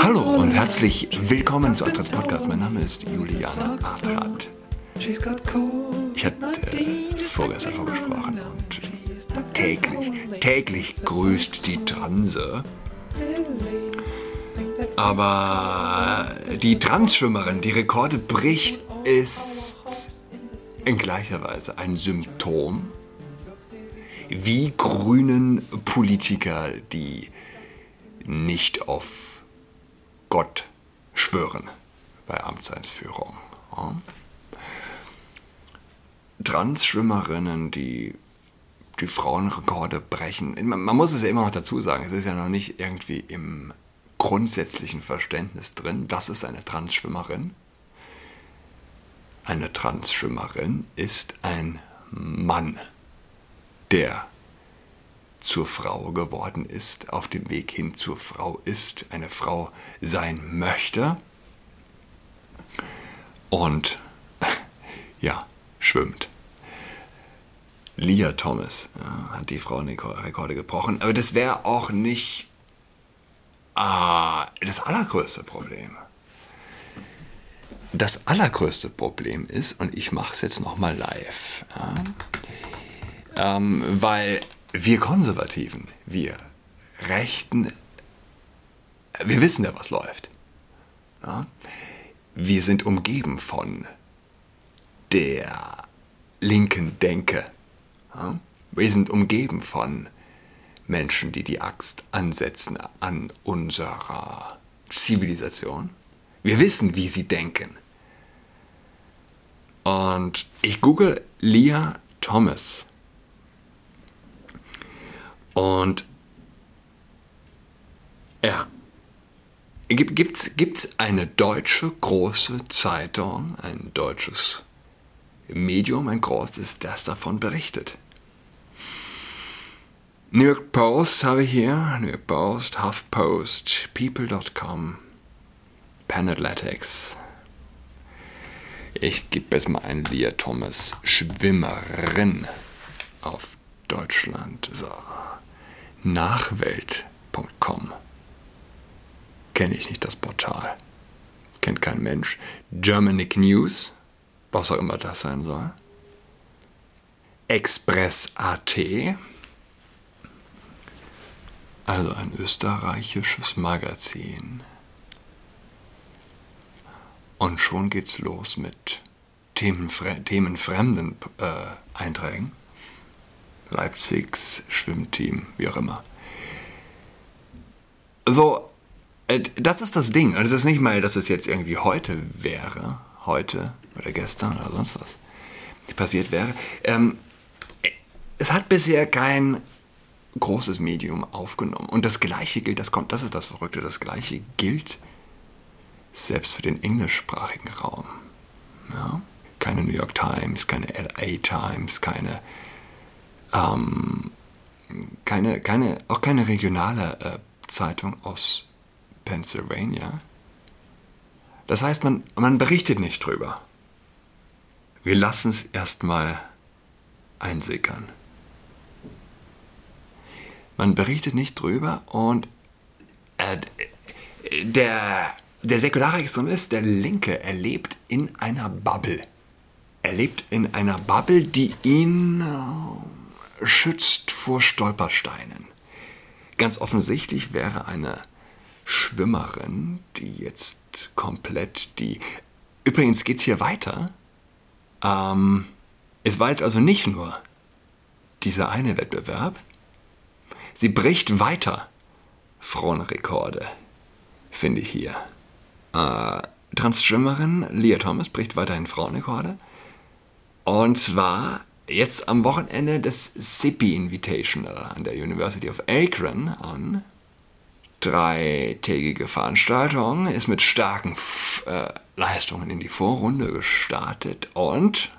Hallo und herzlich willkommen zu Adrats Podcast. Mein Name ist Julian Adrat. Ich hatte äh, vorgestern vorgesprochen und täglich, täglich grüßt die Transe. Aber die Transschwimmerin, die Rekorde bricht, ist in gleicher Weise ein Symptom wie grünen Politiker, die nicht auf Gott schwören bei Amtseinführung. Ja. Transschwimmerinnen, die die Frauenrekorde brechen. Man muss es ja immer noch dazu sagen, es ist ja noch nicht irgendwie im grundsätzlichen Verständnis drin, was ist eine Transschwimmerin? Eine Transschwimmerin ist ein Mann, der zur Frau geworden ist, auf dem Weg hin zur Frau ist, eine Frau sein möchte und ja, schwimmt. Leah Thomas äh, hat die Frauenrekorde gebrochen, aber das wäre auch nicht äh, das allergrößte Problem. Das allergrößte Problem ist, und ich mache es jetzt nochmal live, ja, ähm, weil wir Konservativen, wir Rechten, wir wissen ja, was läuft. Ja? Wir sind umgeben von der linken Denke. Ja? Wir sind umgeben von Menschen, die die Axt ansetzen an unserer Zivilisation. Wir wissen, wie sie denken. Und ich google Leah Thomas. Und ja, gibt es eine deutsche große Zeitung, ein deutsches Medium, ein großes, das davon berichtet. New York Post habe ich hier, New York Post, HuffPost, People.com, Panathletics. Ich gebe jetzt mal ein Leah Thomas Schwimmerin auf Deutschland. So. Nachwelt.com. Kenne ich nicht das Portal. Kennt kein Mensch. Germanic News, was auch immer das sein soll. Express.at also ein österreichisches Magazin. Und schon geht's los mit themenfre themenfremden äh, Einträgen. Leipzigs Schwimmteam, wie auch immer. So, äh, das ist das Ding. Also es ist nicht mal, dass es jetzt irgendwie heute wäre, heute oder gestern oder sonst was passiert wäre. Ähm, es hat bisher kein großes Medium aufgenommen. Und das Gleiche gilt, das kommt, das ist das Verrückte, das Gleiche gilt selbst für den englischsprachigen Raum. Ja? Keine New York Times, keine LA Times, keine, ähm, keine, keine, auch keine regionale äh, Zeitung aus Pennsylvania. Das heißt, man, man berichtet nicht drüber. Wir lassen es erstmal einsickern. Man berichtet nicht drüber und äh, der, der säkulare Extremist, der Linke, er lebt in einer Bubble. Er lebt in einer Bubble, die ihn äh, schützt vor Stolpersteinen. Ganz offensichtlich wäre eine Schwimmerin, die jetzt komplett die... Übrigens geht es hier weiter. Ähm, es war jetzt also nicht nur dieser eine Wettbewerb, Sie bricht weiter Frauenrekorde, finde ich hier. Äh, Transschwimmerin Leah Thomas bricht weiterhin Frauenrekorde. Und zwar jetzt am Wochenende das SIPI Invitational an der University of Akron an. Dreitägige Veranstaltung ist mit starken F äh, Leistungen in die Vorrunde gestartet und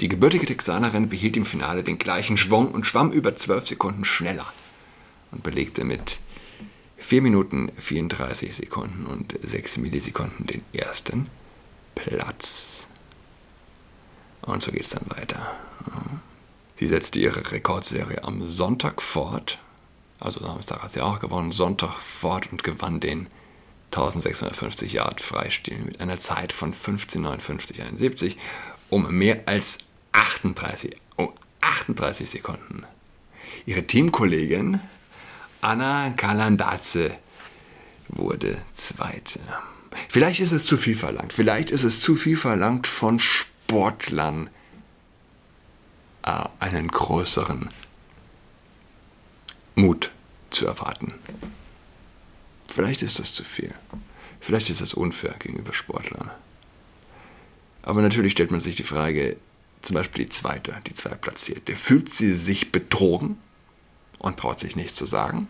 die gebürtige Texanerin behielt im Finale den gleichen Schwung und schwamm über 12 Sekunden schneller und belegte mit 4 Minuten 34 Sekunden und 6 Millisekunden den ersten Platz. Und so geht es dann weiter. Sie setzte ihre Rekordserie am Sonntag fort, Also Samstag hat sie auch gewonnen, Sonntag fort und gewann den 1650 Yard Freistil mit einer Zeit von 15,59,71 um mehr als 38, um 38 Sekunden. Ihre Teamkollegin Anna Kalandaze wurde Zweite. Vielleicht ist es zu viel verlangt. Vielleicht ist es zu viel verlangt von Sportlern, einen größeren Mut zu erwarten. Vielleicht ist das zu viel. Vielleicht ist das unfair gegenüber Sportlern. Aber natürlich stellt man sich die Frage, zum Beispiel die zweite, die zweitplatzierte, fühlt sie sich betrogen und traut sich nichts zu sagen?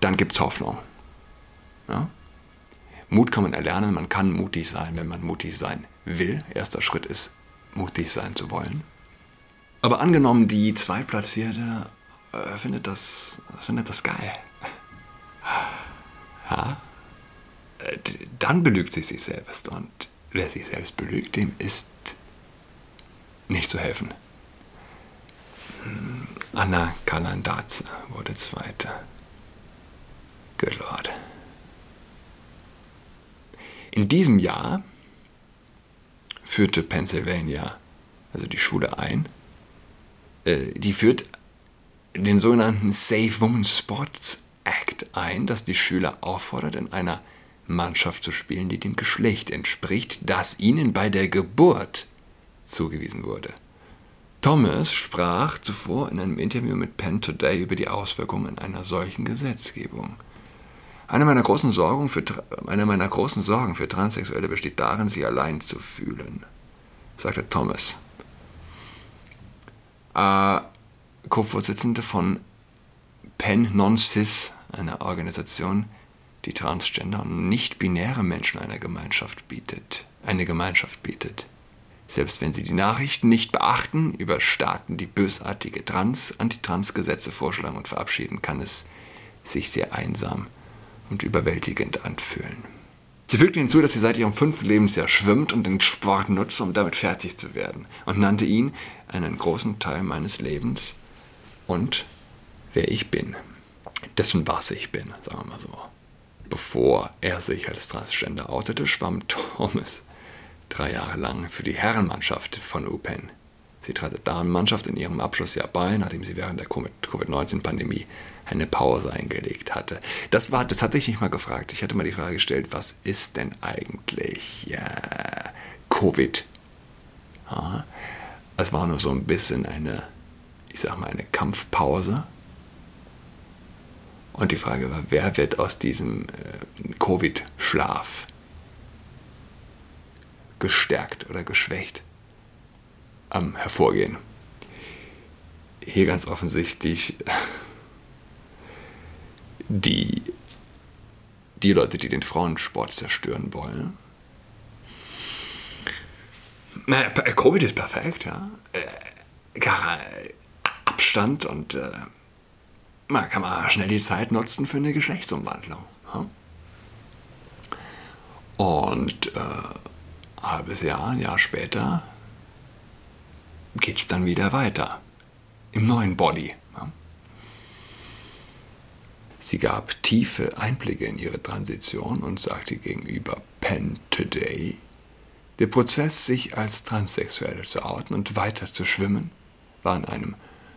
Dann gibt es Hoffnung. Ja? Mut kann man erlernen, man kann mutig sein, wenn man mutig sein will. Erster Schritt ist, mutig sein zu wollen. Aber angenommen, die Zweitplatzierte äh, findet, das, findet das geil. Ja, äh, dann belügt sie sich selbst. Und wer sich selbst belügt, dem ist nicht zu helfen. Hm, Anna Kalandaze wurde Zweite. Good Lord. In diesem Jahr führte Pennsylvania, also die Schule ein, äh, die führt den sogenannten Safe Women Sports Act ein, das die Schüler auffordert, in einer Mannschaft zu spielen, die dem Geschlecht entspricht, das ihnen bei der Geburt zugewiesen wurde. Thomas sprach zuvor in einem Interview mit Penn Today über die Auswirkungen einer solchen Gesetzgebung. Eine meiner großen Sorgen für, eine meiner großen Sorgen für Transsexuelle besteht darin, sich allein zu fühlen, sagte Thomas. Äh, Co-Vorsitzende von Penn Non-Cis, einer Organisation, die Transgender und nicht-binäre Menschen einer Gemeinschaft bietet, eine Gemeinschaft bietet. Selbst wenn sie die Nachrichten nicht beachten über Staaten, die bösartige Trans-, Antitrans-Gesetze vorschlagen und verabschieden, kann es sich sehr einsam und überwältigend anfühlen. Sie fügte hinzu, dass sie seit ihrem fünften Lebensjahr schwimmt und den Sport nutzt, um damit fertig zu werden, und nannte ihn einen großen Teil meines Lebens und wer ich bin. Dessen was ich bin, sagen wir mal so. Bevor er sich als Transgender outete, schwamm Thomas drei Jahre lang für die Herrenmannschaft von UPenn. Sie trat der Damenmannschaft in ihrem Abschlussjahr bei, nachdem sie während der Covid-19-Pandemie eine Pause eingelegt hatte. Das war, das hatte ich nicht mal gefragt. Ich hatte mal die Frage gestellt, was ist denn eigentlich ja, Covid? Ja, es war nur so ein bisschen eine, ich sag mal, eine Kampfpause. Und die Frage war, wer wird aus diesem äh, Covid-Schlaf gestärkt oder geschwächt ähm, hervorgehen? Hier ganz offensichtlich die, die Leute, die den Frauensport zerstören wollen. Covid ist perfekt, ja. Äh, Abstand und äh, man kann man schnell die Zeit nutzen für eine Geschlechtsumwandlung. Ja? Und äh, ein halbes Jahr, ein Jahr später geht es dann wieder weiter. Im neuen Body. Sie gab tiefe Einblicke in ihre Transition und sagte gegenüber Penn Today, der Prozess, sich als Transsexuelle zu outen und weiter zu schwimmen, war in einem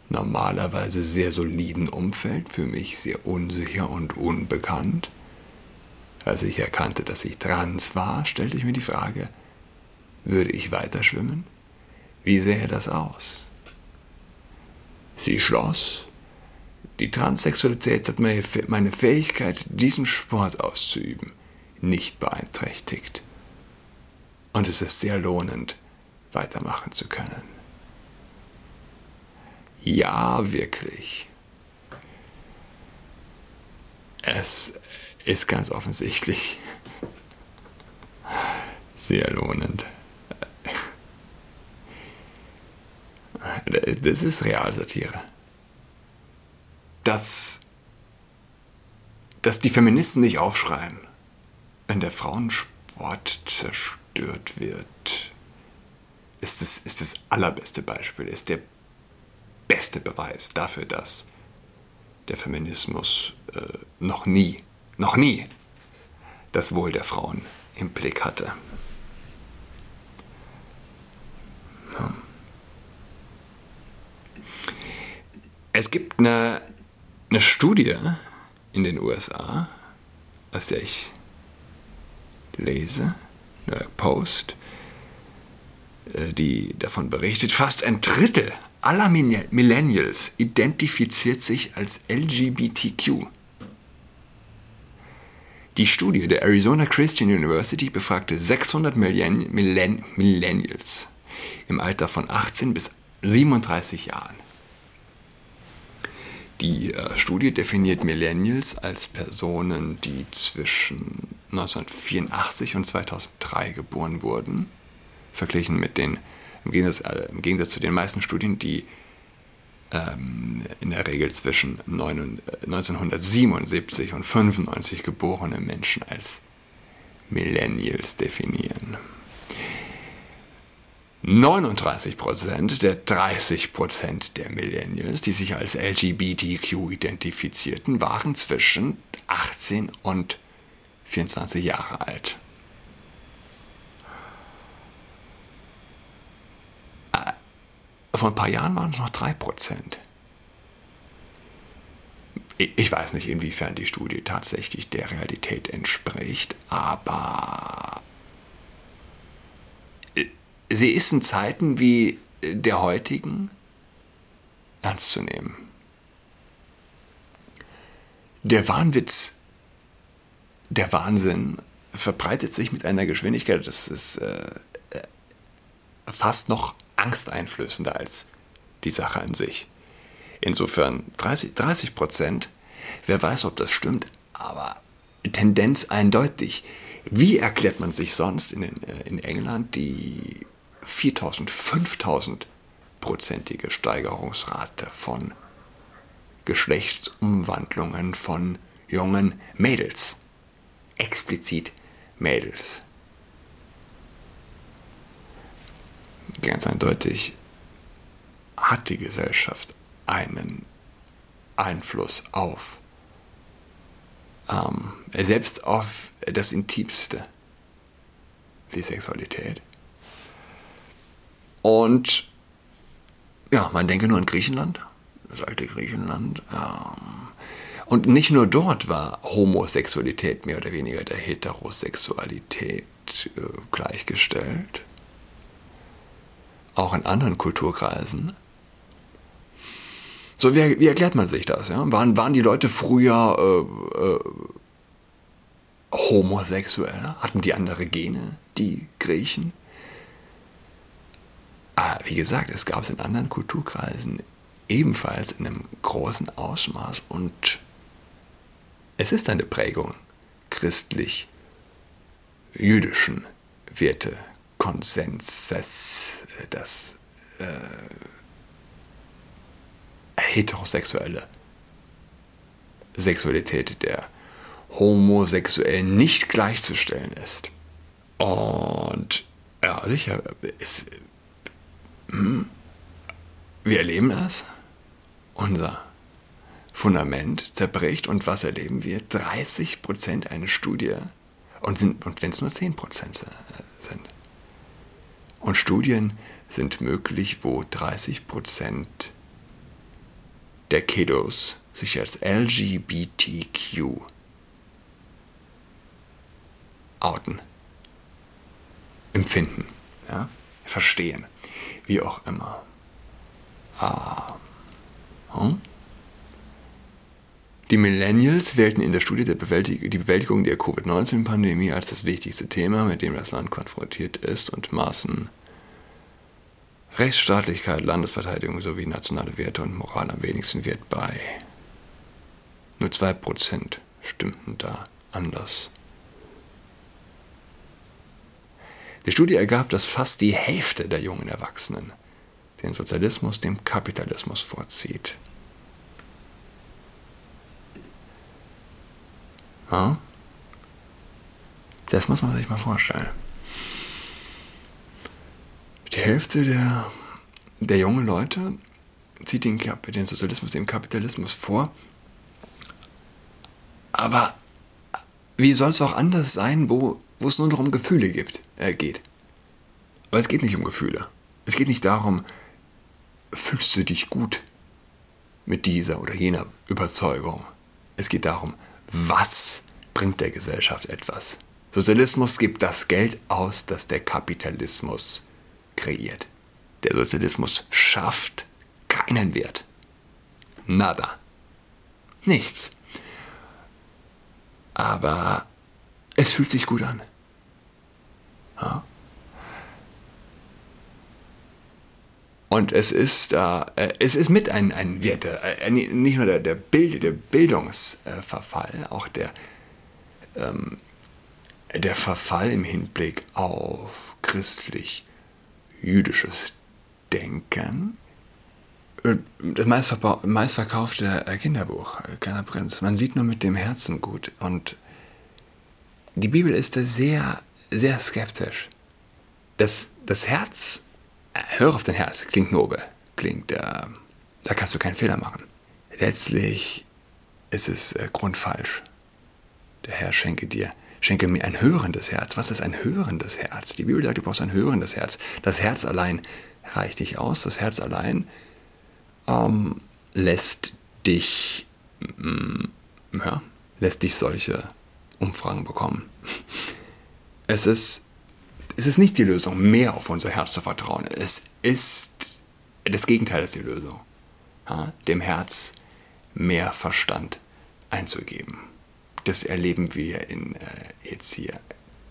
normalerweise sehr soliden Umfeld für mich sehr unsicher und unbekannt. Als ich erkannte, dass ich trans war, stellte ich mir die Frage, würde ich weiter schwimmen? Wie sähe das aus? Sie schloss, die Transsexualität hat meine Fähigkeit, diesen Sport auszuüben, nicht beeinträchtigt. Und es ist sehr lohnend, weitermachen zu können. Ja, wirklich. Es ist ganz offensichtlich sehr lohnend. Das ist Realsatire dass, dass die Feministen nicht aufschreien, wenn der Frauensport zerstört wird, ist das, ist das allerbeste Beispiel, ist der beste Beweis dafür, dass der Feminismus äh, noch nie, noch nie das Wohl der Frauen im Blick hatte. Es gibt eine, eine Studie in den USA, aus der ich lese, New York Post, äh, die davon berichtet, fast ein Drittel aller Millennials identifiziert sich als LGBTQ. Die Studie der Arizona Christian University befragte 600 Millenn Millenn Millennials im Alter von 18 bis 37 Jahren. Die äh, Studie definiert Millennials als Personen, die zwischen 1984 und 2003 geboren wurden, verglichen mit den, im Gegensatz, äh, im Gegensatz zu den meisten Studien, die ähm, in der Regel zwischen 9, 1977 und 95 geborene Menschen als Millennials definieren. 39% der 30% der Millennials, die sich als LGBTQ identifizierten, waren zwischen 18 und 24 Jahre alt. Äh, vor ein paar Jahren waren es noch 3% Ich weiß nicht, inwiefern die Studie tatsächlich der Realität entspricht, aber sie ist in Zeiten wie der heutigen ernst zu nehmen. Der Wahnwitz, der Wahnsinn verbreitet sich mit einer Geschwindigkeit, das ist äh, fast noch angsteinflößender als die Sache an sich. Insofern 30, 30 Prozent, wer weiß, ob das stimmt, aber Tendenz eindeutig. Wie erklärt man sich sonst in, äh, in England die 4000, 5000 prozentige Steigerungsrate von Geschlechtsumwandlungen von jungen Mädels. Explizit Mädels. Ganz eindeutig hat die Gesellschaft einen Einfluss auf, ähm, selbst auf das Intimste, die Sexualität. Und ja, man denke nur an Griechenland, das alte Griechenland. Ähm, und nicht nur dort war Homosexualität mehr oder weniger der Heterosexualität äh, gleichgestellt. Auch in anderen Kulturkreisen. So, wie, wie, erklärt man sich das? Ja? Waren, waren die Leute früher äh, äh, homosexuell? Hatten die andere Gene, die Griechen? Aber wie gesagt, es gab es in anderen Kulturkreisen ebenfalls in einem großen Ausmaß und es ist eine Prägung christlich-jüdischen Wertekonsenses, das äh, heterosexuelle Sexualität der Homosexuellen nicht gleichzustellen ist. Und ja, sicher, es, wir erleben das. Unser Fundament zerbricht und was erleben wir? 30 Prozent eine Studie und, und wenn es nur 10 Prozent sind. Und Studien sind möglich, wo 30 Prozent der Kiddos sich als LGBTQ outen, empfinden, ja, verstehen wie auch immer. Ah. Hm? Die Millennials wählten in der Studie Bewältig die Bewältigung der Covid-19-Pandemie als das wichtigste Thema, mit dem das Land konfrontiert ist und maßen Rechtsstaatlichkeit, Landesverteidigung sowie nationale Werte und Moral am wenigsten Wert bei. Nur 2% stimmten da anders. Die Studie ergab, dass fast die Hälfte der jungen Erwachsenen den Sozialismus dem Kapitalismus vorzieht. Ja? Das muss man sich mal vorstellen. Die Hälfte der, der jungen Leute zieht den, den Sozialismus dem Kapitalismus vor. Aber wie soll es auch anders sein, wo, wo es nur noch um Gefühle gibt, äh, geht? Weil es geht nicht um Gefühle. Es geht nicht darum, fühlst du dich gut mit dieser oder jener Überzeugung. Es geht darum, was bringt der Gesellschaft etwas. Sozialismus gibt das Geld aus, das der Kapitalismus kreiert. Der Sozialismus schafft keinen Wert. Nada. Nichts. Aber es fühlt sich gut an. Ja? Und es ist, äh, es ist mit ein, ein Wert, äh, nicht nur der, der, Bild, der Bildungsverfall, auch der, ähm, der Verfall im Hinblick auf christlich-jüdisches Denken. Das meistverkaufte Kinderbuch, Kleiner Prinz. Man sieht nur mit dem Herzen gut. Und die Bibel ist da sehr, sehr skeptisch. Das, das Herz, äh, hör auf dein Herz, klingt nobel, klingt, äh, da kannst du keinen Fehler machen. Letztlich ist es äh, grundfalsch. Der Herr schenke dir, schenke mir ein hörendes Herz. Was ist ein hörendes Herz? Die Bibel sagt, du brauchst ein hörendes Herz. Das Herz allein reicht nicht aus. Das Herz allein ähm, lässt dich, mm, ja, lässt dich solche Umfragen bekommen. Es ist, es ist nicht die Lösung, mehr auf unser Herz zu vertrauen. Es ist das Gegenteil ist die Lösung. Ja, dem Herz mehr Verstand einzugeben das erleben wir in, äh, jetzt hier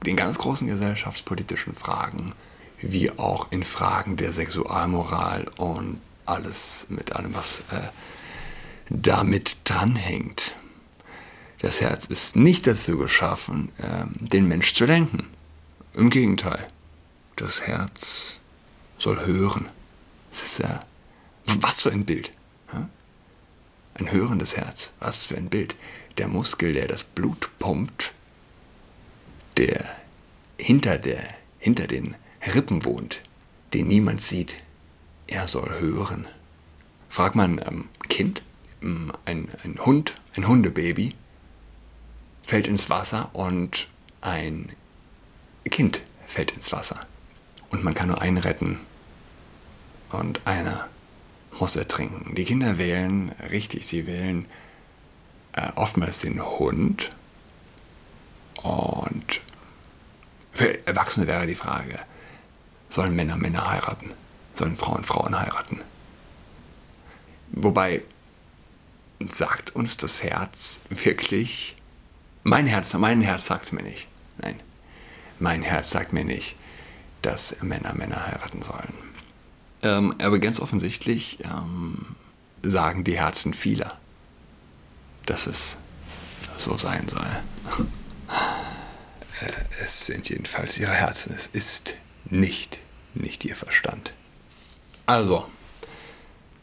den ganz großen gesellschaftspolitischen Fragen, wie auch in Fragen der Sexualmoral und alles mit allem, was äh, damit dranhängt. Das Herz ist nicht dazu geschaffen, äh, den Mensch zu lenken. Im Gegenteil, das Herz soll hören. Das ist ja, was für ein Bild. Ein hörendes Herz, was für ein Bild der Muskel, der das Blut pumpt, der hinter, der hinter den Rippen wohnt, den niemand sieht, er soll hören. Fragt man ähm, Kind, ähm, ein, ein Hund, ein Hundebaby, fällt ins Wasser und ein Kind fällt ins Wasser. Und man kann nur einen retten und einer muss ertrinken. Die Kinder wählen richtig, sie wählen äh, oftmals den Hund. Und für Erwachsene wäre die Frage, sollen Männer Männer heiraten? Sollen Frauen Frauen heiraten? Wobei sagt uns das Herz wirklich, mein Herz, mein Herz sagt mir nicht. Nein, mein Herz sagt mir nicht, dass Männer Männer heiraten sollen. Ähm, aber ganz offensichtlich ähm, sagen die Herzen vieler dass es so sein soll. Äh, es sind jedenfalls ihre Herzen. Es ist nicht, nicht ihr Verstand. Also,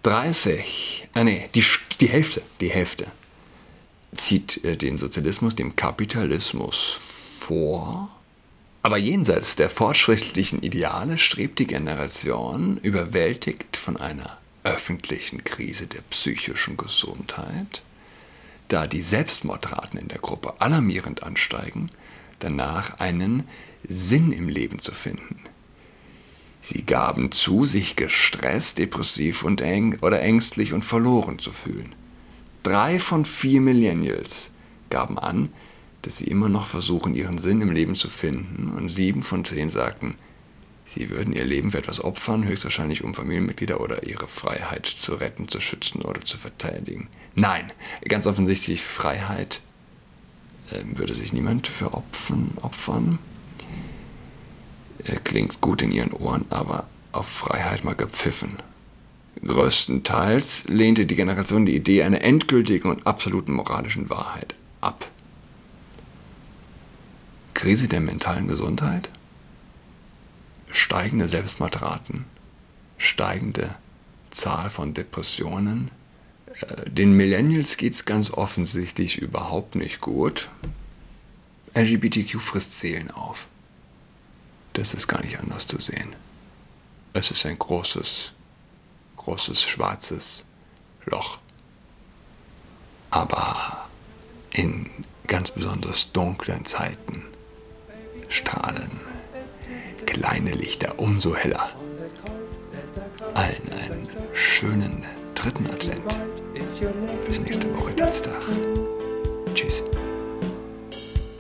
30, äh nee, die, die Hälfte, die Hälfte zieht äh, den Sozialismus dem Kapitalismus vor. Aber jenseits der fortschrittlichen Ideale strebt die Generation, überwältigt von einer öffentlichen Krise der psychischen Gesundheit, da die Selbstmordraten in der Gruppe alarmierend ansteigen, danach einen Sinn im Leben zu finden. Sie gaben zu, sich gestresst, depressiv und eng oder ängstlich und verloren zu fühlen. Drei von vier Millennials gaben an, dass sie immer noch versuchen, ihren Sinn im Leben zu finden, und sieben von zehn sagten, Sie würden ihr Leben für etwas opfern, höchstwahrscheinlich um Familienmitglieder oder ihre Freiheit zu retten, zu schützen oder zu verteidigen. Nein, ganz offensichtlich Freiheit äh, würde sich niemand für opfern. opfern. Klingt gut in ihren Ohren, aber auf Freiheit mal gepfiffen. Größtenteils lehnte die Generation die Idee einer endgültigen und absoluten moralischen Wahrheit ab. Krise der mentalen Gesundheit? steigende Selbstmordraten, steigende Zahl von Depressionen. Äh, den Millennials geht es ganz offensichtlich überhaupt nicht gut. LGBTQ frisst Seelen auf. Das ist gar nicht anders zu sehen. Es ist ein großes, großes schwarzes Loch. Aber in ganz besonders dunklen Zeiten strahlen kleine Lichter umso heller. Allen einen schönen dritten Advent. Bis nächste Woche Dienstag. Tschüss.